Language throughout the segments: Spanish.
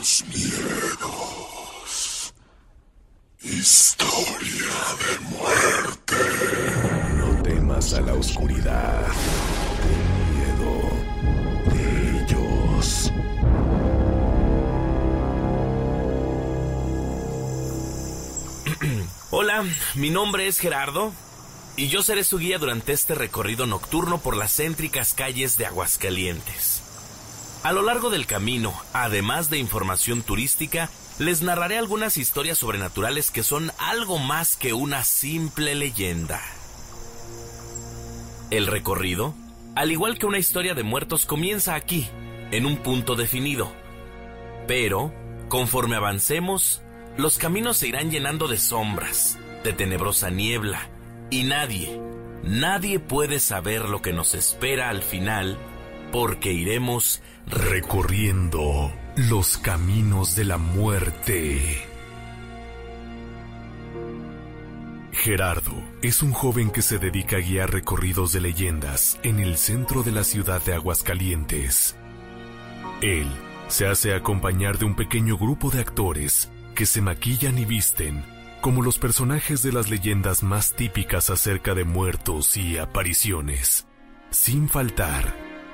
tus miedos. Historia de muerte. No temas a la oscuridad. Ten miedo de ellos. Hola, mi nombre es Gerardo y yo seré su guía durante este recorrido nocturno por las céntricas calles de Aguascalientes. A lo largo del camino, además de información turística, les narraré algunas historias sobrenaturales que son algo más que una simple leyenda. El recorrido, al igual que una historia de muertos, comienza aquí, en un punto definido. Pero, conforme avancemos, los caminos se irán llenando de sombras, de tenebrosa niebla, y nadie, nadie puede saber lo que nos espera al final, porque iremos Recorriendo los caminos de la muerte. Gerardo es un joven que se dedica a guiar recorridos de leyendas en el centro de la ciudad de Aguascalientes. Él se hace acompañar de un pequeño grupo de actores que se maquillan y visten como los personajes de las leyendas más típicas acerca de muertos y apariciones. Sin faltar,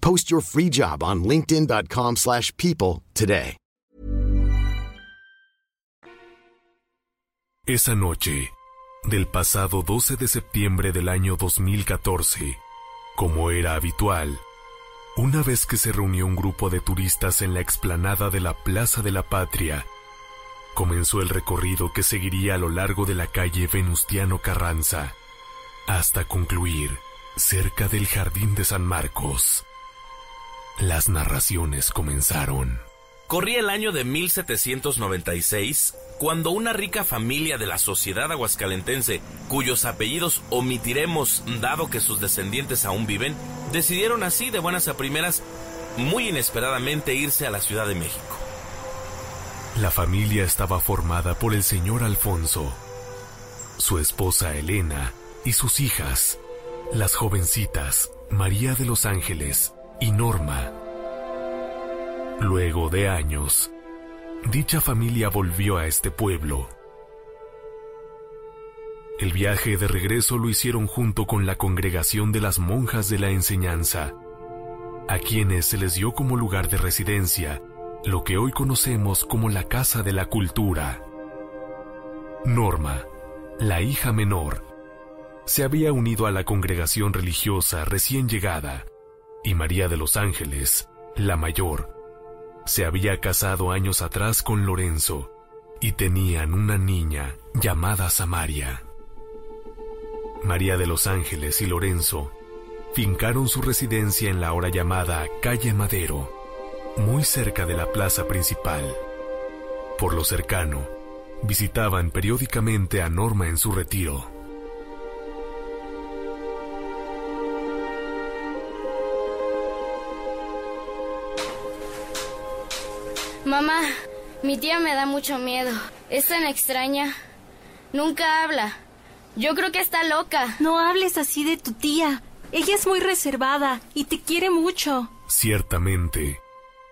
Post your free job on linkedin.com/people slash people today. Esa noche, del pasado 12 de septiembre del año 2014, como era habitual, una vez que se reunió un grupo de turistas en la explanada de la Plaza de la Patria, comenzó el recorrido que seguiría a lo largo de la calle Venustiano Carranza, hasta concluir cerca del Jardín de San Marcos. Las narraciones comenzaron. Corría el año de 1796, cuando una rica familia de la sociedad aguascalentense, cuyos apellidos omitiremos dado que sus descendientes aún viven, decidieron así de buenas a primeras, muy inesperadamente irse a la Ciudad de México. La familia estaba formada por el señor Alfonso, su esposa Elena y sus hijas, las jovencitas María de los Ángeles y Norma. Luego de años, dicha familia volvió a este pueblo. El viaje de regreso lo hicieron junto con la congregación de las monjas de la enseñanza, a quienes se les dio como lugar de residencia lo que hoy conocemos como la Casa de la Cultura. Norma, la hija menor, se había unido a la congregación religiosa recién llegada, y María de los Ángeles, la mayor, se había casado años atrás con Lorenzo y tenían una niña llamada Samaria. María de los Ángeles y Lorenzo fincaron su residencia en la ahora llamada Calle Madero, muy cerca de la plaza principal. Por lo cercano, visitaban periódicamente a Norma en su retiro. Mamá, mi tía me da mucho miedo. Es tan extraña. Nunca habla. Yo creo que está loca. No hables así de tu tía. Ella es muy reservada y te quiere mucho. Ciertamente,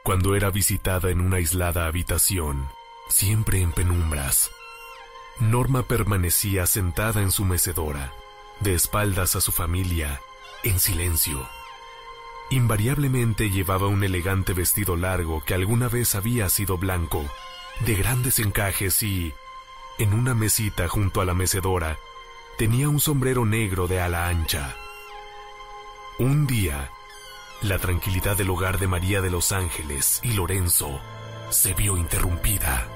cuando era visitada en una aislada habitación, siempre en penumbras, Norma permanecía sentada en su mecedora, de espaldas a su familia, en silencio. Invariablemente llevaba un elegante vestido largo que alguna vez había sido blanco, de grandes encajes y, en una mesita junto a la mecedora, tenía un sombrero negro de ala ancha. Un día, la tranquilidad del hogar de María de los Ángeles y Lorenzo se vio interrumpida.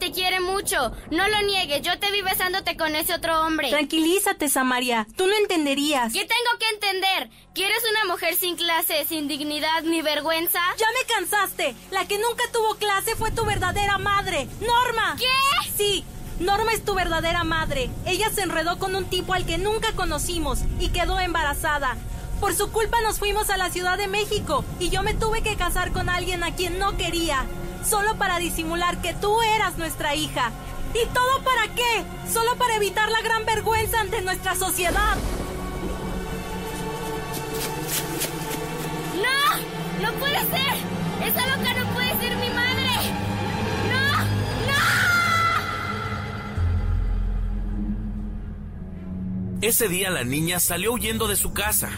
Te quiere mucho. No lo niegues, yo te vi besándote con ese otro hombre. Tranquilízate, Samaria. Tú no entenderías. ¿Qué tengo que entender? ¿Quieres una mujer sin clase, sin dignidad ni vergüenza? Ya me cansaste. La que nunca tuvo clase fue tu verdadera madre, Norma. ¿Qué? Sí. Norma es tu verdadera madre. Ella se enredó con un tipo al que nunca conocimos y quedó embarazada. Por su culpa nos fuimos a la Ciudad de México y yo me tuve que casar con alguien a quien no quería, solo para disimular que tú eras nuestra hija. ¿Y todo para qué? Solo para evitar la gran vergüenza ante nuestra sociedad. ¡No! ¡No puede ser! ¡Esa loca no puede ser mi madre! ¡No! ¡No! Ese día la niña salió huyendo de su casa,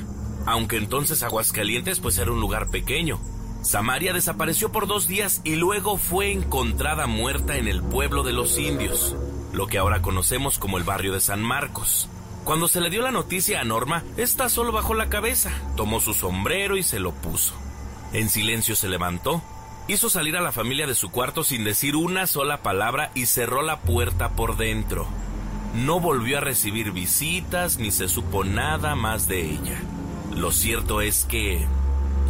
aunque entonces Aguascalientes pues era un lugar pequeño. Samaria desapareció por dos días y luego fue encontrada muerta en el pueblo de los indios, lo que ahora conocemos como el barrio de San Marcos. Cuando se le dio la noticia a Norma, esta solo bajó la cabeza, tomó su sombrero y se lo puso. En silencio se levantó, hizo salir a la familia de su cuarto sin decir una sola palabra y cerró la puerta por dentro. No volvió a recibir visitas ni se supo nada más de ella. Lo cierto es que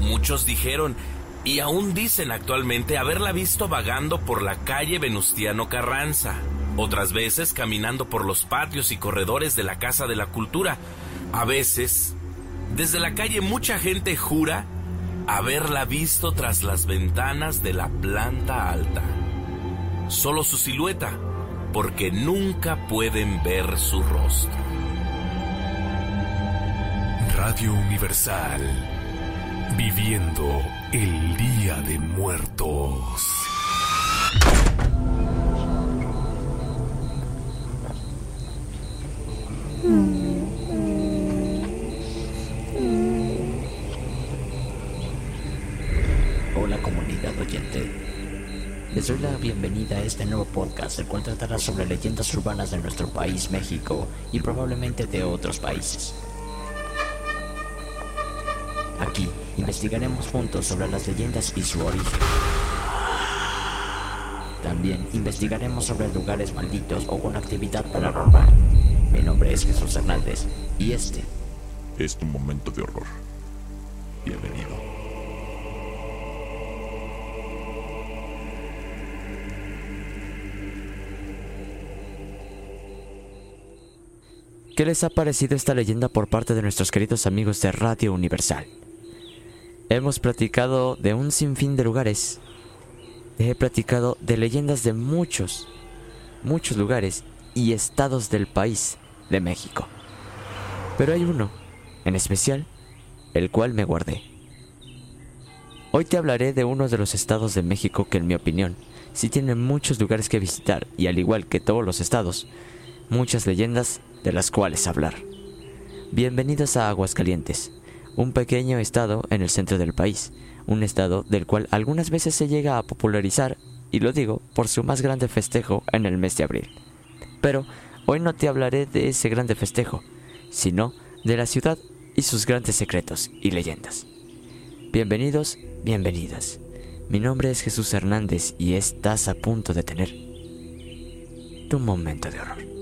muchos dijeron y aún dicen actualmente haberla visto vagando por la calle Venustiano Carranza, otras veces caminando por los patios y corredores de la Casa de la Cultura. A veces, desde la calle mucha gente jura haberla visto tras las ventanas de la planta alta. Solo su silueta, porque nunca pueden ver su rostro. Radio Universal, viviendo el Día de Muertos. Hola comunidad oyente. Les doy la bienvenida a este nuevo podcast, el cual tratará sobre leyendas urbanas de nuestro país, México, y probablemente de otros países. Aquí investigaremos juntos sobre las leyendas y su origen. También investigaremos sobre lugares malditos o con actividad paranormal. Mi nombre es Jesús Hernández y este Es tu momento de horror. Bienvenido. ¿Qué les ha parecido esta leyenda por parte de nuestros queridos amigos de Radio Universal? Hemos platicado de un sinfín de lugares. He platicado de leyendas de muchos, muchos lugares y estados del país de México. Pero hay uno, en especial, el cual me guardé. Hoy te hablaré de uno de los estados de México que en mi opinión sí tiene muchos lugares que visitar y al igual que todos los estados, muchas leyendas de las cuales hablar. Bienvenidos a Aguascalientes, un pequeño estado en el centro del país, un estado del cual algunas veces se llega a popularizar, y lo digo por su más grande festejo en el mes de abril. Pero hoy no te hablaré de ese grande festejo, sino de la ciudad y sus grandes secretos y leyendas. Bienvenidos, bienvenidas. Mi nombre es Jesús Hernández y estás a punto de tener tu momento de horror.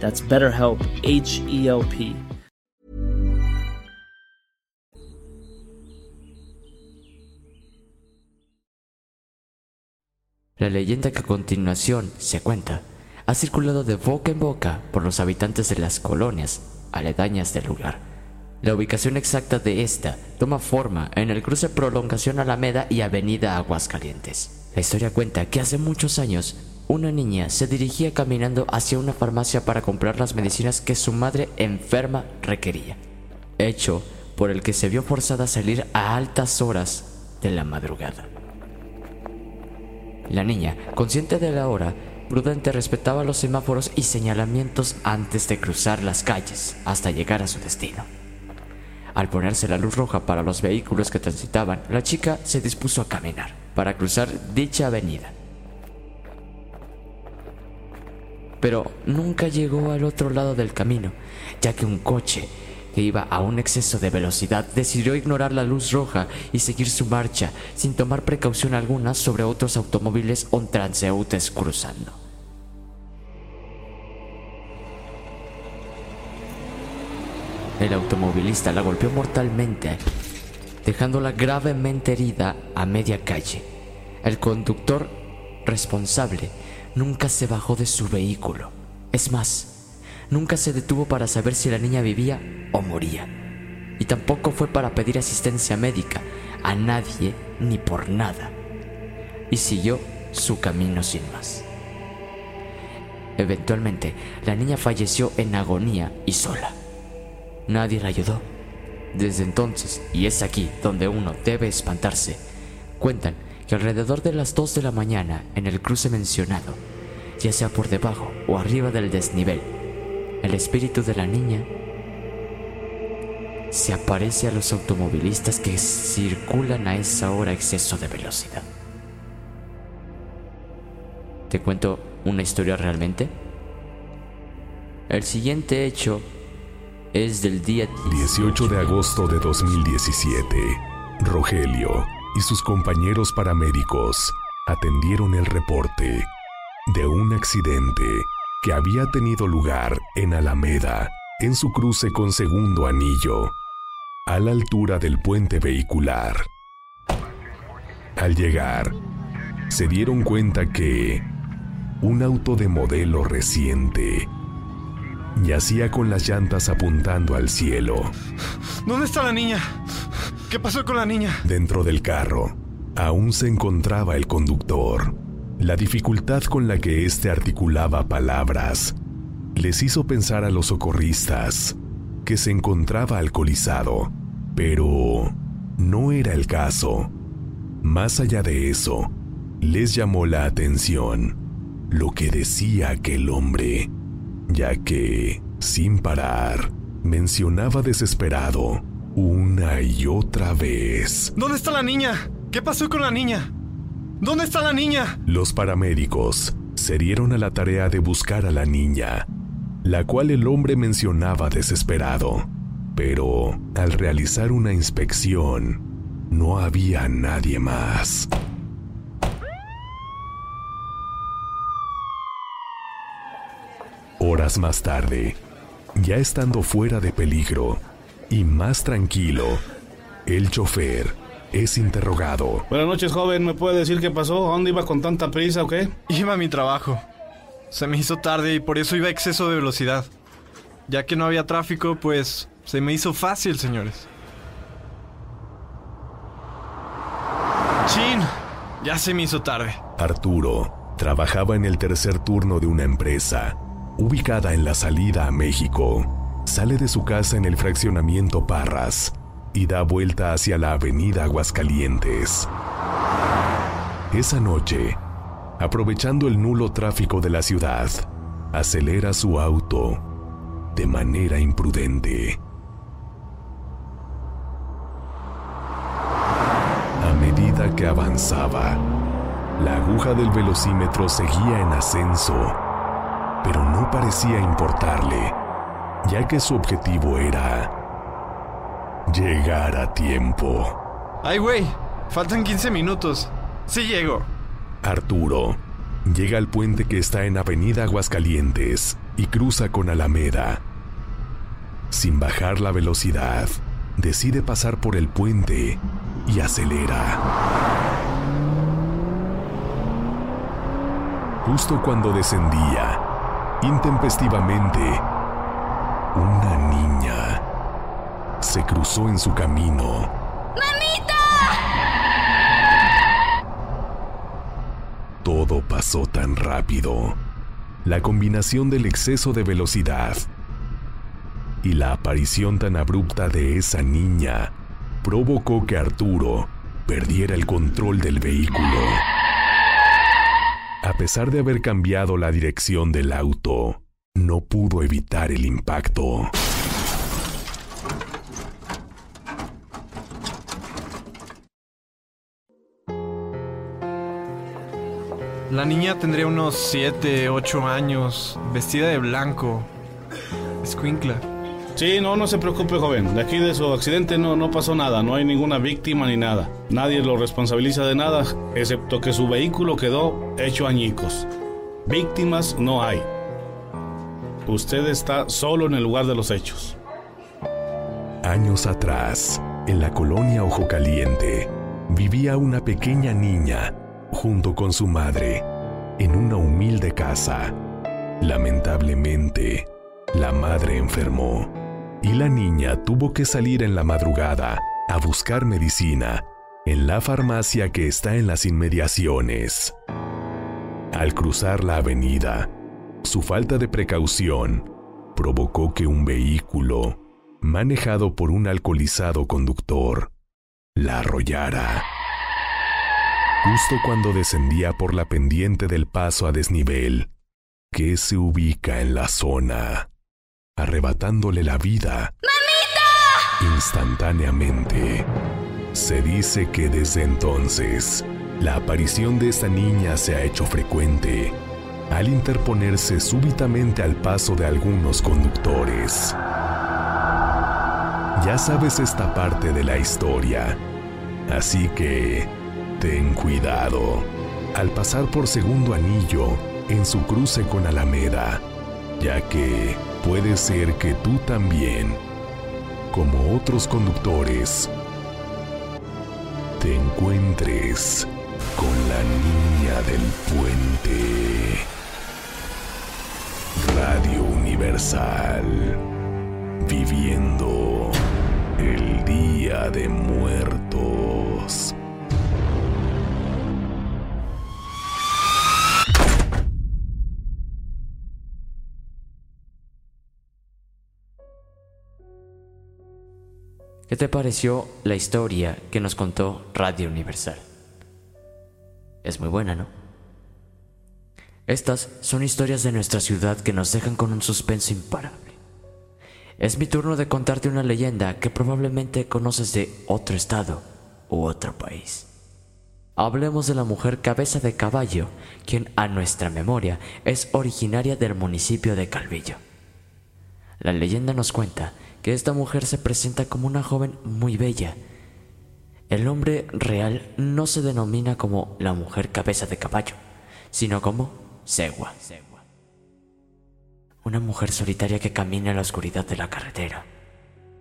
That's BetterHelp, H E L P. La leyenda que a continuación se cuenta ha circulado de boca en boca por los habitantes de las colonias aledañas del lugar. La ubicación exacta de esta toma forma en el cruce Prolongación Alameda y Avenida Aguascalientes. La historia cuenta que hace muchos años una niña se dirigía caminando hacia una farmacia para comprar las medicinas que su madre enferma requería, hecho por el que se vio forzada a salir a altas horas de la madrugada. La niña, consciente de la hora, prudente respetaba los semáforos y señalamientos antes de cruzar las calles hasta llegar a su destino. Al ponerse la luz roja para los vehículos que transitaban, la chica se dispuso a caminar para cruzar dicha avenida. Pero nunca llegó al otro lado del camino, ya que un coche que iba a un exceso de velocidad decidió ignorar la luz roja y seguir su marcha sin tomar precaución alguna sobre otros automóviles o transeúntes cruzando. El automovilista la golpeó mortalmente, dejándola gravemente herida a media calle. El conductor responsable nunca se bajó de su vehículo. Es más, nunca se detuvo para saber si la niña vivía o moría. Y tampoco fue para pedir asistencia médica a nadie ni por nada. Y siguió su camino sin más. Eventualmente, la niña falleció en agonía y sola. Nadie la ayudó. Desde entonces, y es aquí donde uno debe espantarse, cuentan que alrededor de las 2 de la mañana en el cruce mencionado, ya sea por debajo o arriba del desnivel, el espíritu de la niña se aparece a los automovilistas que circulan a esa hora exceso de velocidad. ¿Te cuento una historia realmente? El siguiente hecho es del día 18 de agosto de 2017. Rogelio y sus compañeros paramédicos atendieron el reporte de un accidente que había tenido lugar en Alameda, en su cruce con Segundo Anillo, a la altura del puente vehicular. Al llegar, se dieron cuenta que un auto de modelo reciente yacía con las llantas apuntando al cielo. ¿Dónde está la niña? ¿Qué pasó con la niña? Dentro del carro aún se encontraba el conductor. La dificultad con la que éste articulaba palabras les hizo pensar a los socorristas que se encontraba alcoholizado, pero no era el caso. Más allá de eso, les llamó la atención lo que decía aquel hombre, ya que, sin parar, mencionaba desesperado una y otra vez. ¿Dónde está la niña? ¿Qué pasó con la niña? ¿Dónde está la niña? Los paramédicos se dieron a la tarea de buscar a la niña, la cual el hombre mencionaba desesperado. Pero al realizar una inspección, no había nadie más. Horas más tarde, ya estando fuera de peligro y más tranquilo, el chofer es interrogado. Buenas noches, joven. ¿Me puede decir qué pasó? ¿A dónde iba con tanta prisa o qué? Iba a mi trabajo. Se me hizo tarde y por eso iba a exceso de velocidad. Ya que no había tráfico, pues se me hizo fácil, señores. Chin, ya se me hizo tarde. Arturo trabajaba en el tercer turno de una empresa ubicada en la salida a México. Sale de su casa en el fraccionamiento Parras y da vuelta hacia la avenida Aguascalientes. Esa noche, aprovechando el nulo tráfico de la ciudad, acelera su auto de manera imprudente. A medida que avanzaba, la aguja del velocímetro seguía en ascenso, no parecía importarle, ya que su objetivo era llegar a tiempo. Ay, güey, faltan 15 minutos. Sí llego. Arturo llega al puente que está en Avenida Aguascalientes y cruza con Alameda. Sin bajar la velocidad, decide pasar por el puente y acelera. Justo cuando descendía, intempestivamente, una niña se cruzó en su camino. Todo pasó tan rápido. La combinación del exceso de velocidad y la aparición tan abrupta de esa niña provocó que Arturo perdiera el control del vehículo. A pesar de haber cambiado la dirección del auto, no pudo evitar el impacto. La niña tendría unos 7, 8 años, vestida de blanco. Escuincla. Sí, no, no se preocupe, joven. De aquí de su accidente no, no pasó nada. No hay ninguna víctima ni nada. Nadie lo responsabiliza de nada, excepto que su vehículo quedó hecho añicos. Víctimas no hay. Usted está solo en el lugar de los hechos. Años atrás, en la colonia Ojo Caliente, vivía una pequeña niña junto con su madre en una humilde casa. Lamentablemente, la madre enfermó y la niña tuvo que salir en la madrugada a buscar medicina en la farmacia que está en las inmediaciones. Al cruzar la avenida, su falta de precaución provocó que un vehículo, manejado por un alcoholizado conductor, la arrollara. Justo cuando descendía por la pendiente del paso a desnivel, que se ubica en la zona, arrebatándole la vida. Instantáneamente. Se dice que desde entonces, la aparición de esta niña se ha hecho frecuente al interponerse súbitamente al paso de algunos conductores. Ya sabes esta parte de la historia, así que ten cuidado al pasar por segundo anillo en su cruce con Alameda, ya que puede ser que tú también, como otros conductores, te encuentres con la niña del puente. Radio Universal, viviendo el Día de Muertos. ¿Qué te pareció la historia que nos contó Radio Universal? Es muy buena, ¿no? Estas son historias de nuestra ciudad que nos dejan con un suspenso imparable. Es mi turno de contarte una leyenda que probablemente conoces de otro estado u otro país. Hablemos de la mujer cabeza de caballo, quien a nuestra memoria es originaria del municipio de Calvillo. La leyenda nos cuenta que esta mujer se presenta como una joven muy bella. El nombre real no se denomina como la mujer cabeza de caballo, sino como Segua. Una mujer solitaria que camina en la oscuridad de la carretera.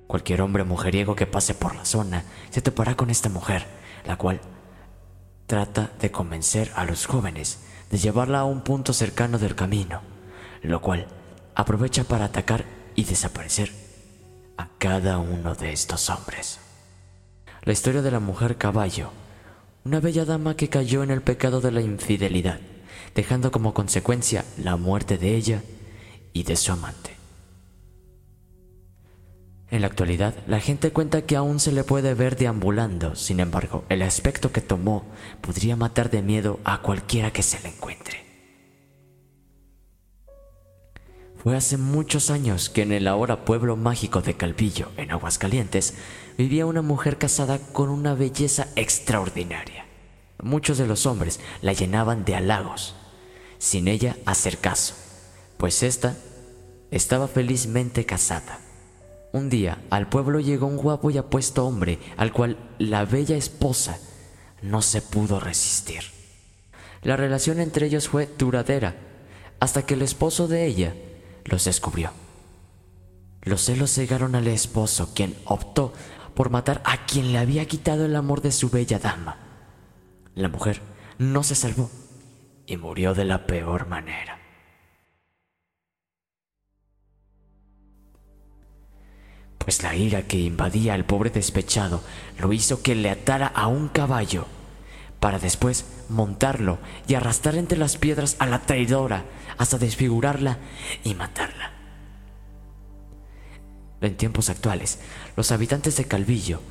Cualquier hombre mujeriego que pase por la zona se topará con esta mujer, la cual trata de convencer a los jóvenes de llevarla a un punto cercano del camino, lo cual aprovecha para atacar y desaparecer a cada uno de estos hombres. La historia de la mujer caballo, una bella dama que cayó en el pecado de la infidelidad dejando como consecuencia la muerte de ella y de su amante. En la actualidad, la gente cuenta que aún se le puede ver deambulando, sin embargo, el aspecto que tomó podría matar de miedo a cualquiera que se le encuentre. Fue hace muchos años que en el ahora pueblo mágico de Calvillo, en Aguascalientes, vivía una mujer casada con una belleza extraordinaria. Muchos de los hombres la llenaban de halagos, sin ella hacer caso, pues ésta estaba felizmente casada. Un día al pueblo llegó un guapo y apuesto hombre al cual la bella esposa no se pudo resistir. La relación entre ellos fue duradera hasta que el esposo de ella los descubrió. Los celos cegaron al esposo, quien optó por matar a quien le había quitado el amor de su bella dama. La mujer no se salvó y murió de la peor manera. Pues la ira que invadía al pobre despechado lo hizo que le atara a un caballo para después montarlo y arrastrar entre las piedras a la traidora hasta desfigurarla y matarla. En tiempos actuales, los habitantes de Calvillo,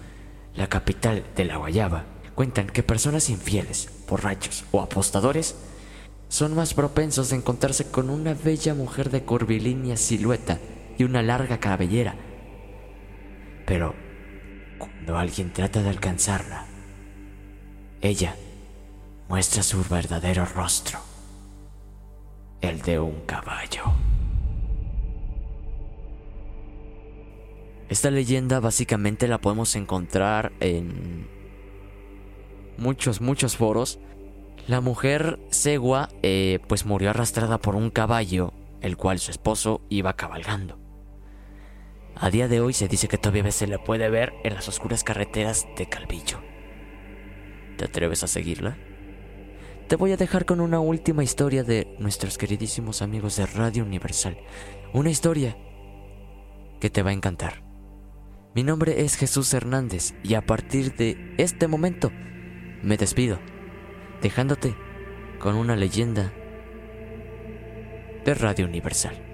la capital de la Guayaba, cuentan que personas infieles, borrachos o apostadores son más propensos a encontrarse con una bella mujer de curvilínea silueta y una larga cabellera. Pero cuando alguien trata de alcanzarla, ella muestra su verdadero rostro, el de un caballo. Esta leyenda básicamente la podemos encontrar en muchos, muchos foros la mujer Segua eh, pues murió arrastrada por un caballo, el cual su esposo iba cabalgando. A día de hoy se dice que todavía se le puede ver en las oscuras carreteras de Calvillo. ¿Te atreves a seguirla? Te voy a dejar con una última historia de nuestros queridísimos amigos de Radio Universal. Una historia que te va a encantar. Mi nombre es Jesús Hernández y a partir de este momento me despido dejándote con una leyenda de Radio Universal.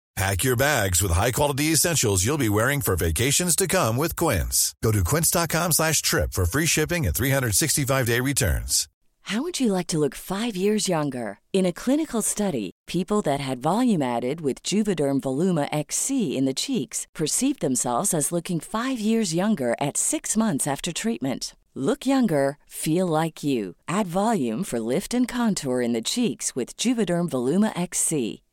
Pack your bags with high-quality essentials you'll be wearing for vacations to come with Quince. Go to quince.com slash trip for free shipping and 365-day returns. How would you like to look five years younger? In a clinical study, people that had volume added with Juvederm Voluma XC in the cheeks perceived themselves as looking five years younger at six months after treatment. Look younger, feel like you. Add volume for lift and contour in the cheeks with Juvederm Voluma XC.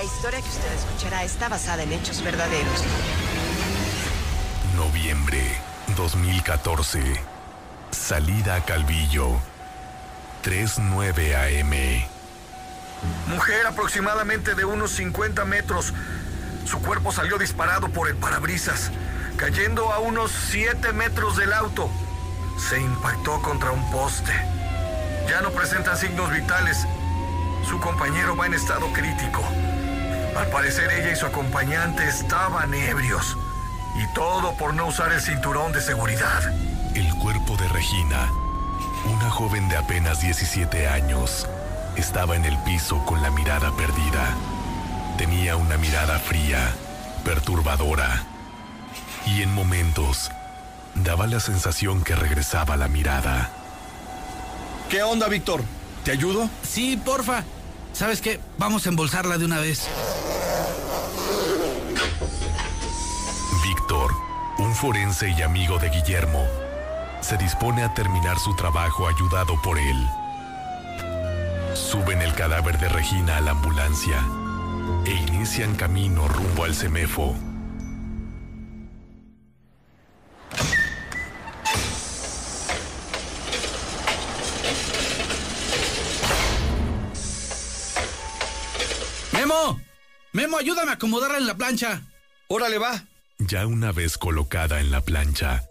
La historia que usted escuchará está basada en hechos verdaderos. Noviembre 2014. Salida a Calvillo. 3.9 AM. Mujer aproximadamente de unos 50 metros. Su cuerpo salió disparado por el parabrisas, cayendo a unos 7 metros del auto. Se impactó contra un poste. Ya no presenta signos vitales. Su compañero va en estado crítico. Al parecer ella y su acompañante estaban ebrios. Y todo por no usar el cinturón de seguridad. El cuerpo de Regina, una joven de apenas 17 años, estaba en el piso con la mirada perdida. Tenía una mirada fría, perturbadora, y en momentos daba la sensación que regresaba la mirada. ¿Qué onda, Víctor? ¿Te ayudo? Sí, porfa. ¿Sabes qué? Vamos a embolsarla de una vez. Víctor, un forense y amigo de Guillermo, se dispone a terminar su trabajo ayudado por él. Suben el cadáver de Regina a la ambulancia e inician camino rumbo al CEMEFO. ¡Memo! ¡Memo, ayúdame a acomodarla en la plancha! ¡Órale, va! Ya una vez colocada en la plancha,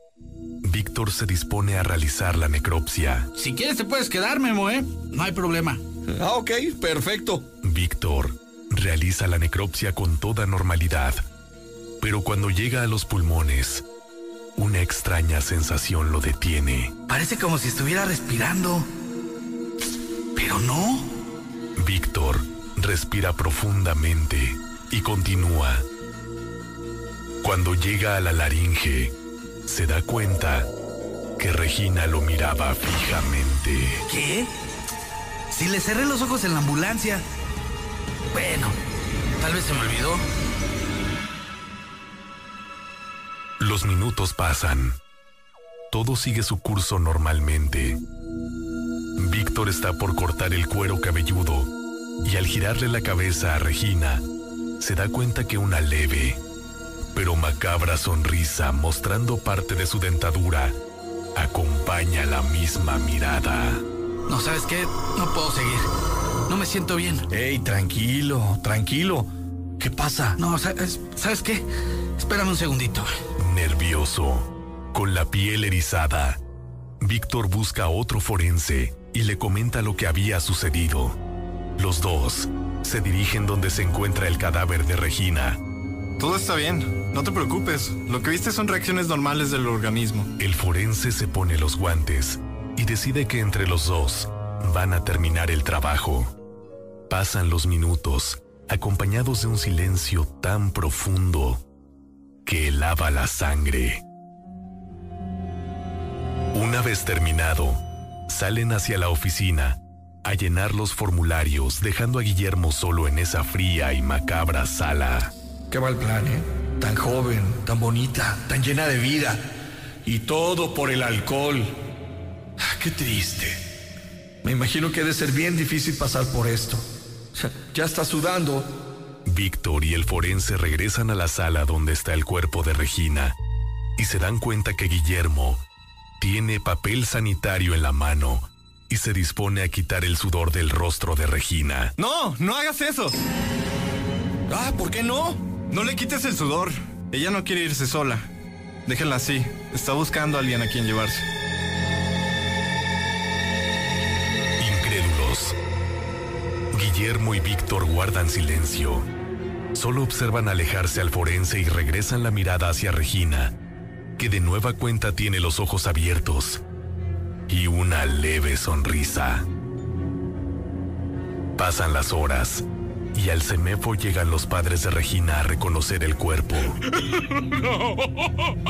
Víctor se dispone a realizar la necropsia. Si quieres te puedes quedar, Memo, ¿eh? No hay problema. Ah, ok, perfecto. Víctor realiza la necropsia con toda normalidad, pero cuando llega a los pulmones, una extraña sensación lo detiene. Parece como si estuviera respirando. Pero no. Víctor respira profundamente y continúa. Cuando llega a la laringe, se da cuenta que Regina lo miraba fijamente. ¿Qué? Si le cerré los ojos en la ambulancia. Bueno, tal vez se me olvidó. Los minutos pasan. Todo sigue su curso normalmente. Víctor está por cortar el cuero cabelludo y al girarle la cabeza a Regina, se da cuenta que una leve, pero macabra sonrisa mostrando parte de su dentadura acompaña la misma mirada. No, ¿sabes qué? No puedo seguir. No me siento bien. Ey, tranquilo, tranquilo. ¿Qué pasa? No, ¿sabes, ¿sabes qué? Espérame un segundito. Nervioso, con la piel erizada, Víctor busca a otro forense y le comenta lo que había sucedido. Los dos se dirigen donde se encuentra el cadáver de Regina. Todo está bien, no te preocupes. Lo que viste son reacciones normales del organismo. El forense se pone los guantes y decide que entre los dos van a terminar el trabajo. Pasan los minutos, acompañados de un silencio tan profundo que helaba la sangre. Una vez terminado, salen hacia la oficina a llenar los formularios, dejando a Guillermo solo en esa fría y macabra sala. Qué mal plan, ¿eh? Tan joven, tan bonita, tan llena de vida. Y todo por el alcohol. Ah, Qué triste. Me imagino que debe ser bien difícil pasar por esto. Ya está sudando. Víctor y el forense regresan a la sala donde está el cuerpo de Regina y se dan cuenta que Guillermo tiene papel sanitario en la mano y se dispone a quitar el sudor del rostro de Regina. No, no hagas eso. Ah, ¿por qué no? No le quites el sudor. Ella no quiere irse sola. Déjenla así. Está buscando a alguien a quien llevarse. Incrédulos. Guillermo y Víctor guardan silencio. Solo observan alejarse al forense y regresan la mirada hacia Regina, que de nueva cuenta tiene los ojos abiertos y una leve sonrisa. Pasan las horas y al CEMEFO llegan los padres de Regina a reconocer el cuerpo. No,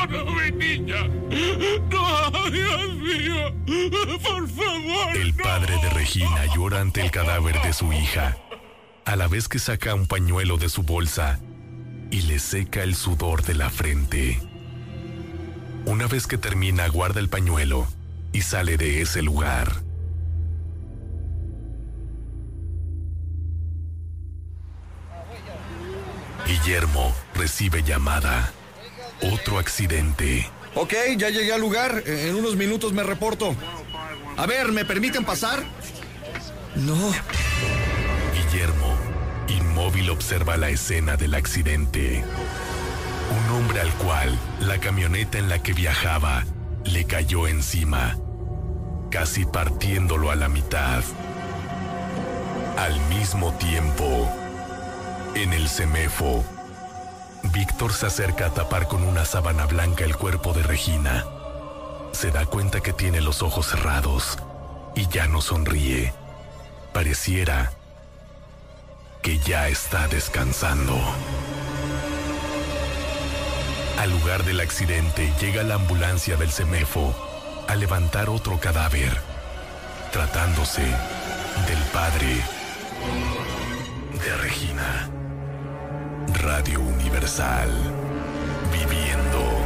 no, mi niña. No, Dios mío. Por favor. El padre de Regina llora ante el cadáver de su hija, a la vez que saca un pañuelo de su bolsa y le seca el sudor de la frente. Una vez que termina, guarda el pañuelo y sale de ese lugar. Guillermo recibe llamada. Otro accidente. Ok, ya llegué al lugar. En unos minutos me reporto. A ver, ¿me permiten pasar? No. Guillermo, inmóvil, observa la escena del accidente. Un hombre al cual la camioneta en la que viajaba le cayó encima, casi partiéndolo a la mitad. Al mismo tiempo, en el CEMEFO, Víctor se acerca a tapar con una sábana blanca el cuerpo de Regina. Se da cuenta que tiene los ojos cerrados y ya no sonríe. Pareciera que ya está descansando. Al lugar del accidente llega la ambulancia del CEMEFO a levantar otro cadáver, tratándose del padre de Regina. Radio Universal. Viviendo